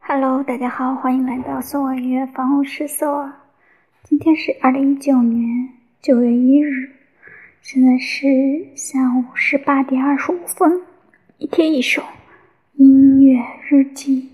Hello，大家好，欢迎来到索尔音乐房屋试色。今天是二零一九年九月一日，现在是下午十八点二十五分。一天一首音乐日记。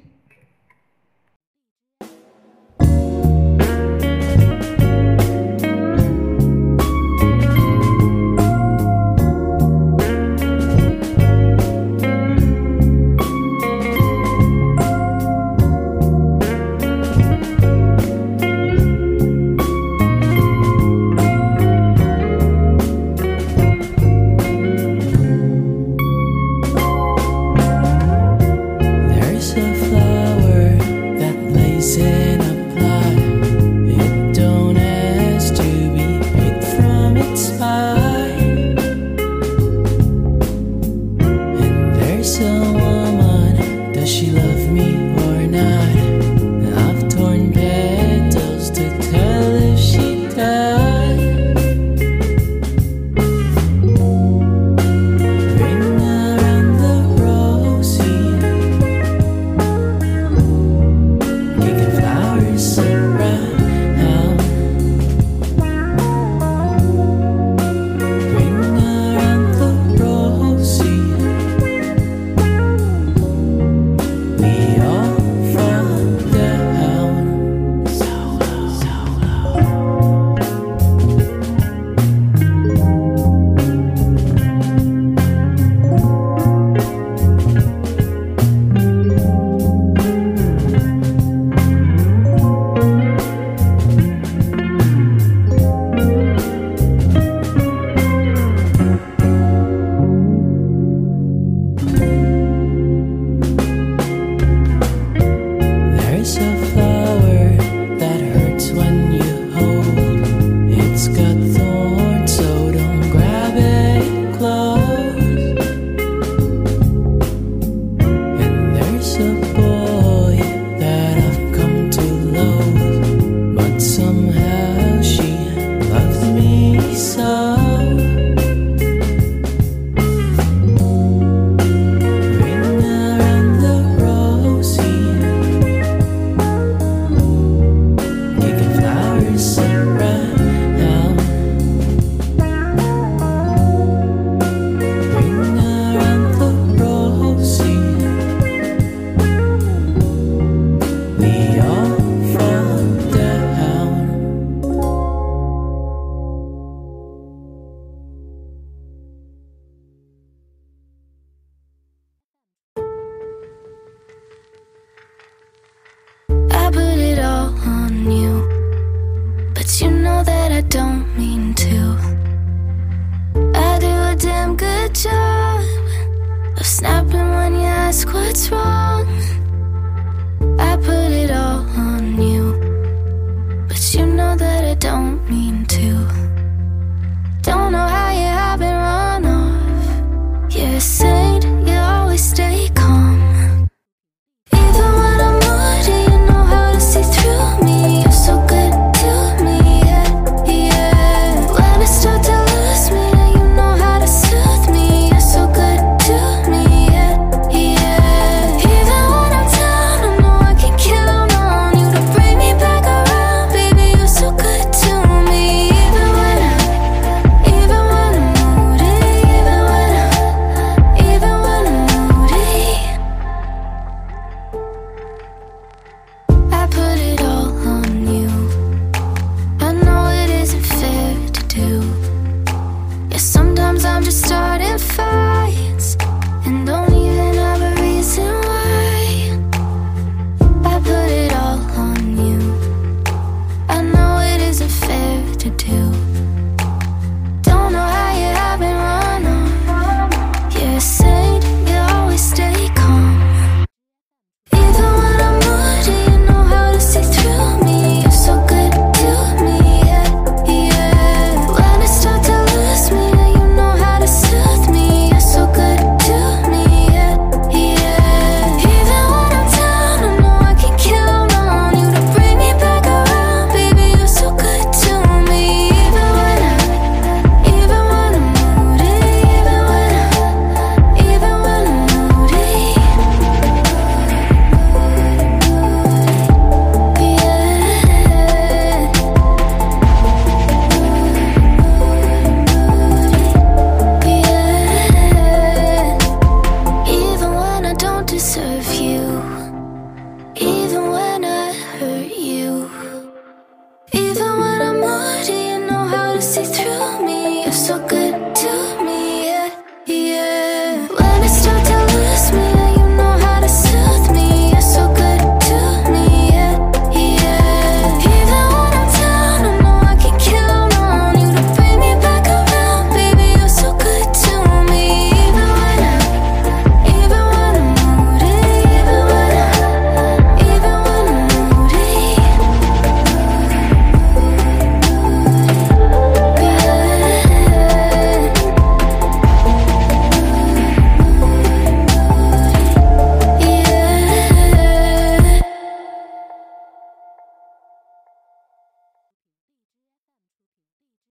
what's wrong?